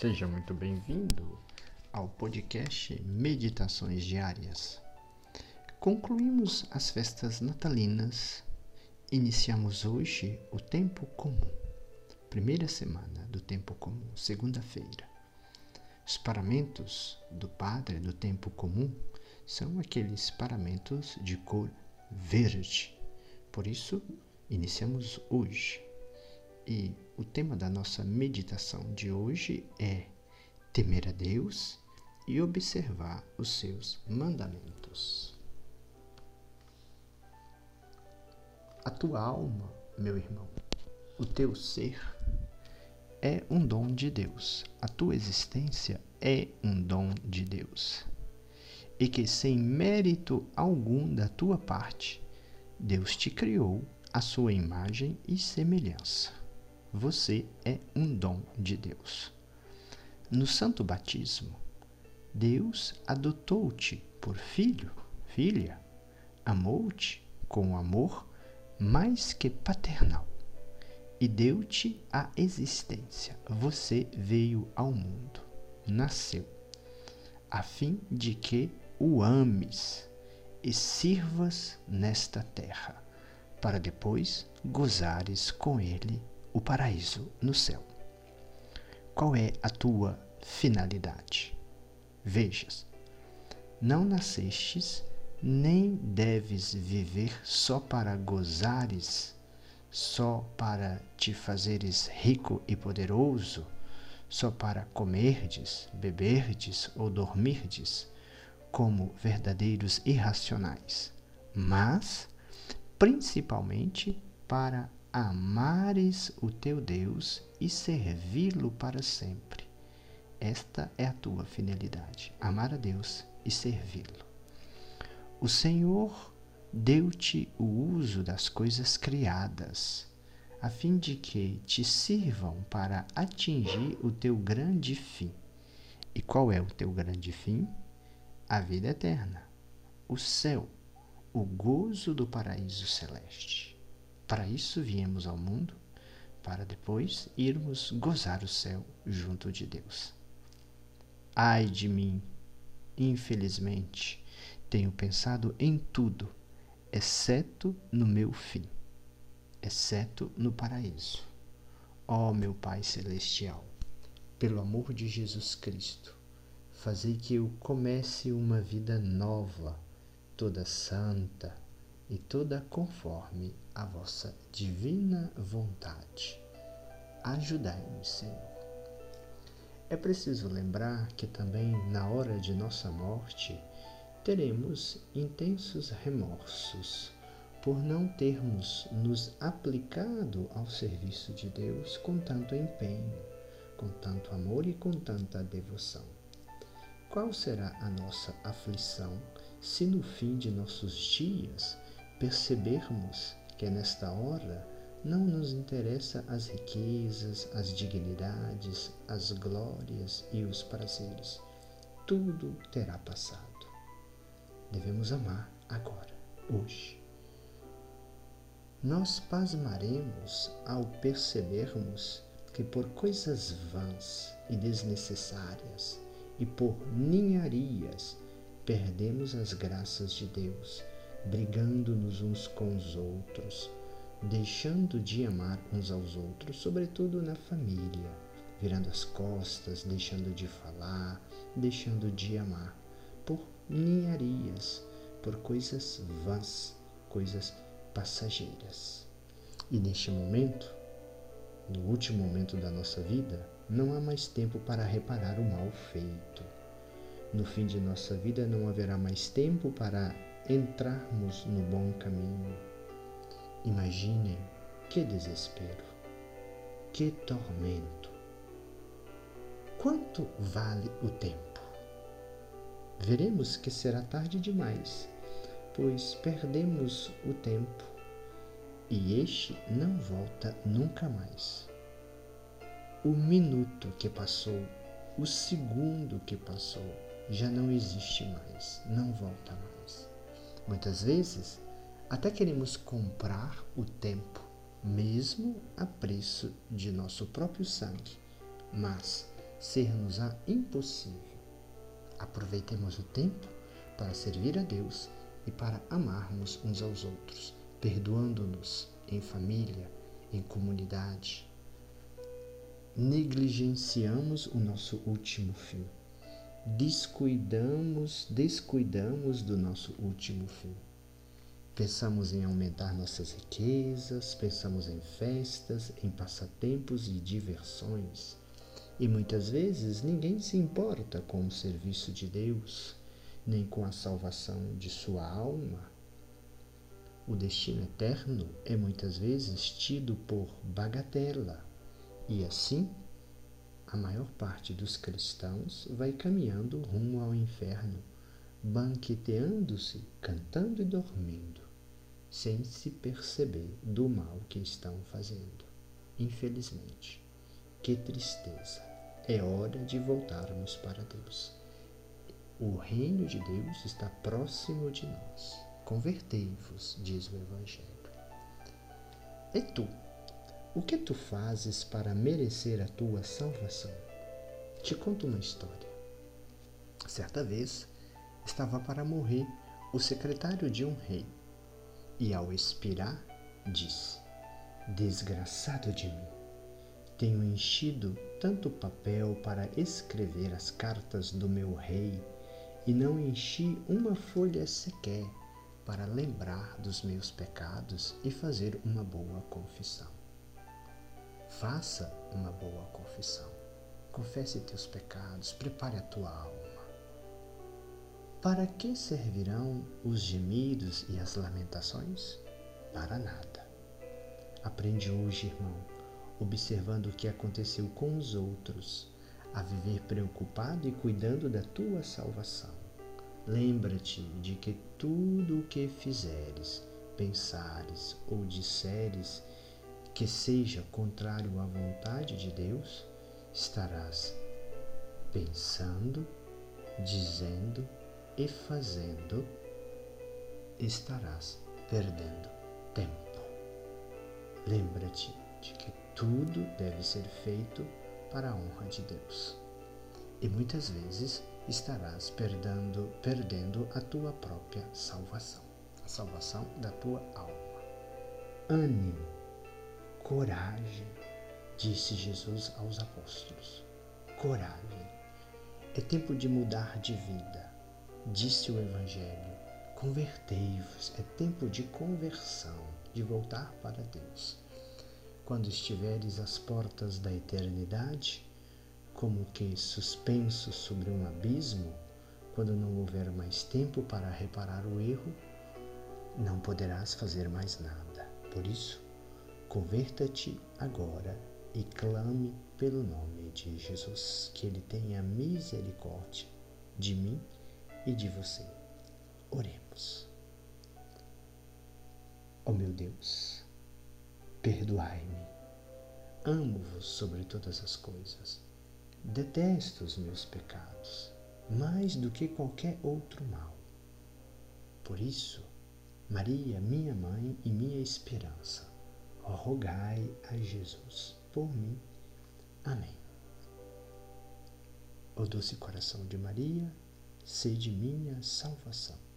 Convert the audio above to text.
Seja muito bem-vindo ao podcast Meditações Diárias. Concluímos as festas natalinas, iniciamos hoje o tempo comum, primeira semana do tempo comum, segunda-feira. Os paramentos do Padre do tempo comum são aqueles paramentos de cor verde. Por isso, iniciamos hoje e o tema da nossa meditação de hoje é temer a Deus e observar os seus mandamentos. A tua alma, meu irmão, o teu ser é um dom de Deus. A tua existência é um dom de Deus. E que sem mérito algum da tua parte, Deus te criou a sua imagem e semelhança. Você é um dom de Deus. No santo batismo, Deus adotou-te por filho, filha, amou-te com amor mais que paternal e deu-te a existência. Você veio ao mundo, nasceu, a fim de que o ames e sirvas nesta terra, para depois gozares com ele o paraíso no céu. Qual é a tua finalidade? Vejas, não nascestes, nem deves viver só para gozares, só para te fazeres rico e poderoso, só para comerdes, beberdes ou dormirdes, como verdadeiros irracionais, mas principalmente para amares o teu Deus e servi-lo para sempre. Esta é a tua finalidade: amar a Deus e servi-lo. O Senhor deu-te o uso das coisas criadas, a fim de que te sirvam para atingir o teu grande fim. E qual é o teu grande fim? A vida eterna, o céu, o gozo do paraíso celeste. Para isso viemos ao mundo, para depois irmos gozar o céu junto de Deus. Ai de mim, infelizmente, tenho pensado em tudo, exceto no meu fim, exceto no paraíso. Ó oh, meu Pai Celestial, pelo amor de Jesus Cristo, fazei que eu comece uma vida nova, toda santa, e toda conforme a vossa divina vontade. Ajudai-me, Senhor. É preciso lembrar que também na hora de nossa morte teremos intensos remorsos por não termos nos aplicado ao serviço de Deus com tanto empenho, com tanto amor e com tanta devoção. Qual será a nossa aflição se no fim de nossos dias percebermos que nesta hora não nos interessa as riquezas, as dignidades, as glórias e os prazeres. Tudo terá passado. Devemos amar agora, hoje. Nós pasmaremos ao percebermos que por coisas vãs e desnecessárias e por ninharias perdemos as graças de Deus brigando-nos uns com os outros, deixando de amar uns aos outros, sobretudo na família, virando as costas, deixando de falar, deixando de amar, por ninharias, por coisas vãs, coisas passageiras. E neste momento, no último momento da nossa vida, não há mais tempo para reparar o mal feito. No fim de nossa vida não haverá mais tempo para entrarmos no bom caminho. Imaginem que desespero, que tormento. Quanto vale o tempo? Veremos que será tarde demais, pois perdemos o tempo e este não volta nunca mais. O minuto que passou, o segundo que passou, já não existe mais, não volta mais. Muitas vezes, até queremos comprar o tempo, mesmo a preço de nosso próprio sangue, mas ser-nos-á impossível. Aproveitemos o tempo para servir a Deus e para amarmos uns aos outros, perdoando-nos em família, em comunidade. Negligenciamos o nosso último fim. Descuidamos, descuidamos do nosso último fim. Pensamos em aumentar nossas riquezas, pensamos em festas, em passatempos e diversões. E muitas vezes ninguém se importa com o serviço de Deus, nem com a salvação de sua alma. O destino eterno é muitas vezes tido por bagatela, e assim a maior parte dos cristãos vai caminhando rumo ao inferno, banqueteando-se, cantando e dormindo, sem se perceber do mal que estão fazendo. Infelizmente, que tristeza! É hora de voltarmos para Deus. O reino de Deus está próximo de nós. Convertei-vos, diz o Evangelho. E tu? O que tu fazes para merecer a tua salvação? Te conto uma história. Certa vez estava para morrer o secretário de um rei e, ao expirar, disse: Desgraçado de mim tenho enchido tanto papel para escrever as cartas do meu rei e não enchi uma folha sequer para lembrar dos meus pecados e fazer uma boa confissão. Faça uma boa confissão. Confesse teus pecados, prepare a tua alma. Para que servirão os gemidos e as lamentações? Para nada. Aprende hoje, irmão observando o que aconteceu com os outros, a viver preocupado e cuidando da tua salvação. Lembra-te de que tudo o que fizeres, pensares ou disseres que seja contrário à vontade de Deus, estarás pensando, dizendo e fazendo, estarás perdendo tempo. Lembra-te de que tudo deve ser feito para a honra de Deus. E muitas vezes estarás perdendo, perdendo a tua própria salvação, a salvação da tua alma. Ânimo, coragem, disse Jesus aos apóstolos. Coragem. É tempo de mudar de vida, disse o Evangelho. Convertei-vos, é tempo de conversão, de voltar para Deus quando estiveres às portas da eternidade, como que suspenso sobre um abismo, quando não houver mais tempo para reparar o erro, não poderás fazer mais nada. Por isso, converta-te agora e clame pelo nome de Jesus, que Ele tenha misericórdia de mim e de você. Oremos. Ó oh meu Deus, Perdoai-me. Amo-vos sobre todas as coisas. Detesto os meus pecados, mais do que qualquer outro mal. Por isso, Maria, minha mãe e minha esperança, rogai a Jesus por mim. Amém. O doce coração de Maria, sede minha salvação.